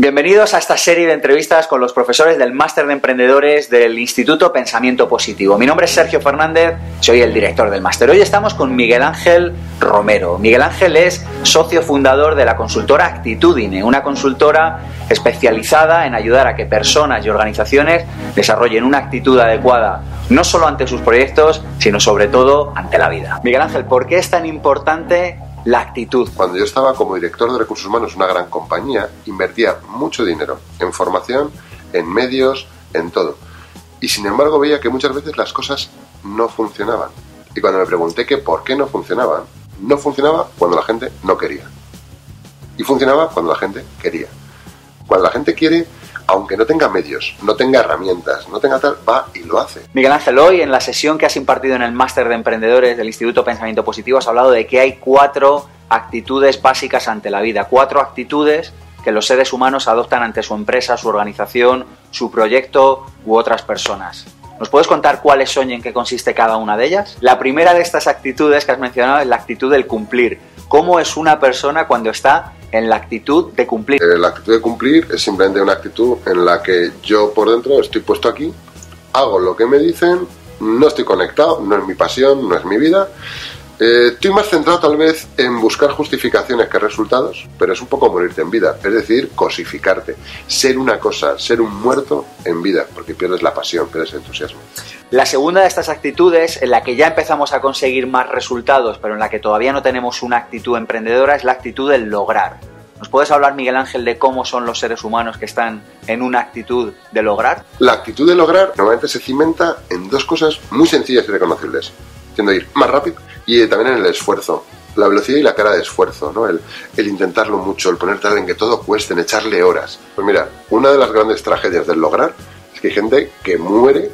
Bienvenidos a esta serie de entrevistas con los profesores del Máster de Emprendedores del Instituto Pensamiento Positivo. Mi nombre es Sergio Fernández, soy el director del máster. Hoy estamos con Miguel Ángel Romero. Miguel Ángel es socio fundador de la consultora Actitudine, una consultora especializada en ayudar a que personas y organizaciones desarrollen una actitud adecuada, no solo ante sus proyectos, sino sobre todo ante la vida. Miguel Ángel, ¿por qué es tan importante la actitud. Cuando yo estaba como director de recursos humanos en una gran compañía, invertía mucho dinero en formación, en medios, en todo. Y sin embargo veía que muchas veces las cosas no funcionaban. Y cuando me pregunté que por qué no funcionaban, no funcionaba cuando la gente no quería. Y funcionaba cuando la gente quería. Cuando la gente quiere, aunque no tenga medios, no tenga herramientas, no tenga tal, va y lo hace. Miguel Ángel, hoy en la sesión que has impartido en el máster de emprendedores del Instituto Pensamiento Positivo has hablado de que hay cuatro actitudes básicas ante la vida, cuatro actitudes que los seres humanos adoptan ante su empresa, su organización, su proyecto u otras personas. ¿Nos puedes contar cuáles son y en qué consiste cada una de ellas? La primera de estas actitudes que has mencionado es la actitud del cumplir. ¿Cómo es una persona cuando está en la actitud de cumplir. Eh, la actitud de cumplir es simplemente una actitud en la que yo por dentro estoy puesto aquí, hago lo que me dicen, no estoy conectado, no es mi pasión, no es mi vida. Eh, estoy más centrado tal vez en buscar justificaciones que resultados, pero es un poco morirte en vida, es decir, cosificarte, ser una cosa, ser un muerto en vida, porque pierdes la pasión, pierdes el entusiasmo. La segunda de estas actitudes, en la que ya empezamos a conseguir más resultados, pero en la que todavía no tenemos una actitud emprendedora, es la actitud del lograr. ¿Nos puedes hablar, Miguel Ángel, de cómo son los seres humanos que están en una actitud de lograr? La actitud de lograr normalmente se cimenta en dos cosas muy sencillas y reconocibles, siendo ir más rápido y también en el esfuerzo. La velocidad y la cara de esfuerzo, ¿no? El, el intentarlo mucho, el ponerte en que todo cueste, en echarle horas. Pues mira, una de las grandes tragedias del lograr es que hay gente que muere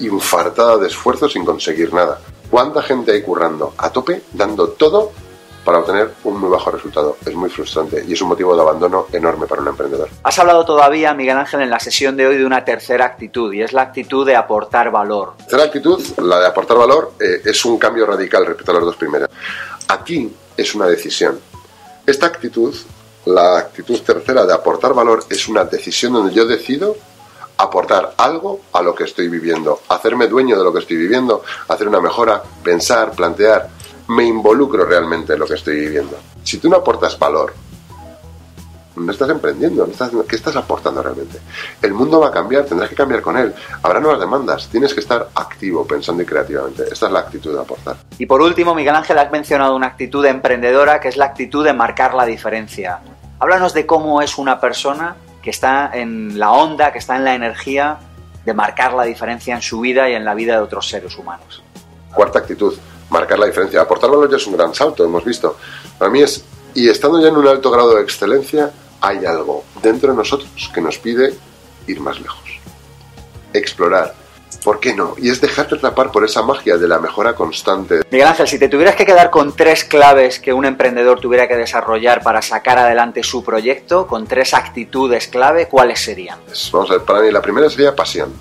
infartada de esfuerzo sin conseguir nada. ¿Cuánta gente hay currando a tope, dando todo para obtener un muy bajo resultado? Es muy frustrante y es un motivo de abandono enorme para un emprendedor. Has hablado todavía, Miguel Ángel, en la sesión de hoy de una tercera actitud y es la actitud de aportar valor. La tercera actitud, la de aportar valor, eh, es un cambio radical respecto a las dos primeras. Aquí es una decisión. Esta actitud, la actitud tercera de aportar valor, es una decisión donde yo decido aportar algo a lo que estoy viviendo, hacerme dueño de lo que estoy viviendo, hacer una mejora, pensar, plantear. Me involucro realmente en lo que estoy viviendo. Si tú no aportas valor, no estás emprendiendo, no estás, ¿qué estás aportando realmente? El mundo va a cambiar, tendrás que cambiar con él. Habrá nuevas demandas, tienes que estar activo, pensando y creativamente. Esta es la actitud de aportar. Y por último, Miguel Ángel, has mencionado una actitud emprendedora que es la actitud de marcar la diferencia. Háblanos de cómo es una persona que está en la onda, que está en la energía de marcar la diferencia en su vida y en la vida de otros seres humanos. Cuarta actitud, marcar la diferencia. Aportar valor ya es un gran salto, hemos visto. Para mí es, y estando ya en un alto grado de excelencia, hay algo dentro de nosotros que nos pide ir más lejos. Explorar, ¿Por qué no? Y es dejarte atrapar por esa magia de la mejora constante. Miguel Ángel, si te tuvieras que quedar con tres claves que un emprendedor tuviera que desarrollar para sacar adelante su proyecto, con tres actitudes clave, ¿cuáles serían? Pues, vamos a ver, para mí la primera sería pasión.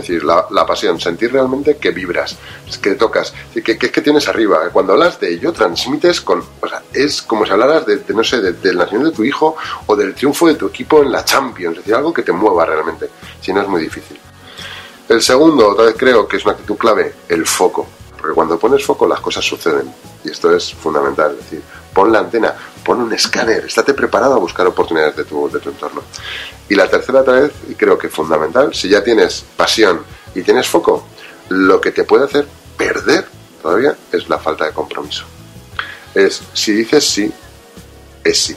Es decir, la, pasión, sentir realmente que vibras, que tocas, que, que, que tienes arriba. Cuando hablas de ello, transmites con. O sea, es como si hablaras de, no sé, de, del nacimiento de tu hijo o del triunfo de tu equipo en la Champions. Es decir, algo que te mueva realmente. Si no, es muy difícil. El segundo, otra vez creo que es una actitud clave, el foco. Porque cuando pones foco las cosas suceden. Y esto es fundamental. Es decir, pon la antena, pon un escáner, estate preparado a buscar oportunidades de tu, de tu entorno. Y la tercera, vez, y creo que fundamental, si ya tienes pasión y tienes foco, lo que te puede hacer perder todavía es la falta de compromiso. Es, si dices sí, es sí.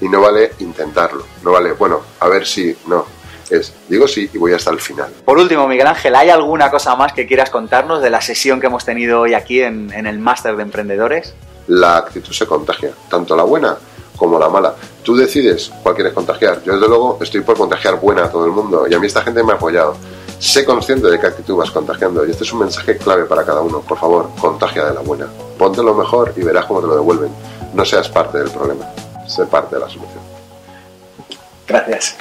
Y no vale intentarlo. No vale, bueno, a ver si, no, es digo sí y voy hasta el final. Por último, Miguel Ángel, ¿hay alguna cosa más que quieras contarnos de la sesión que hemos tenido hoy aquí en, en el Máster de Emprendedores? La actitud se contagia, tanto la buena como la mala. Tú decides cuál quieres contagiar. Yo, desde luego, estoy por contagiar buena a todo el mundo y a mí esta gente me ha apoyado. Sé consciente de qué actitud vas contagiando y este es un mensaje clave para cada uno. Por favor, contagia de la buena. Ponte lo mejor y verás cómo te lo devuelven. No seas parte del problema, sé parte de la solución. Gracias.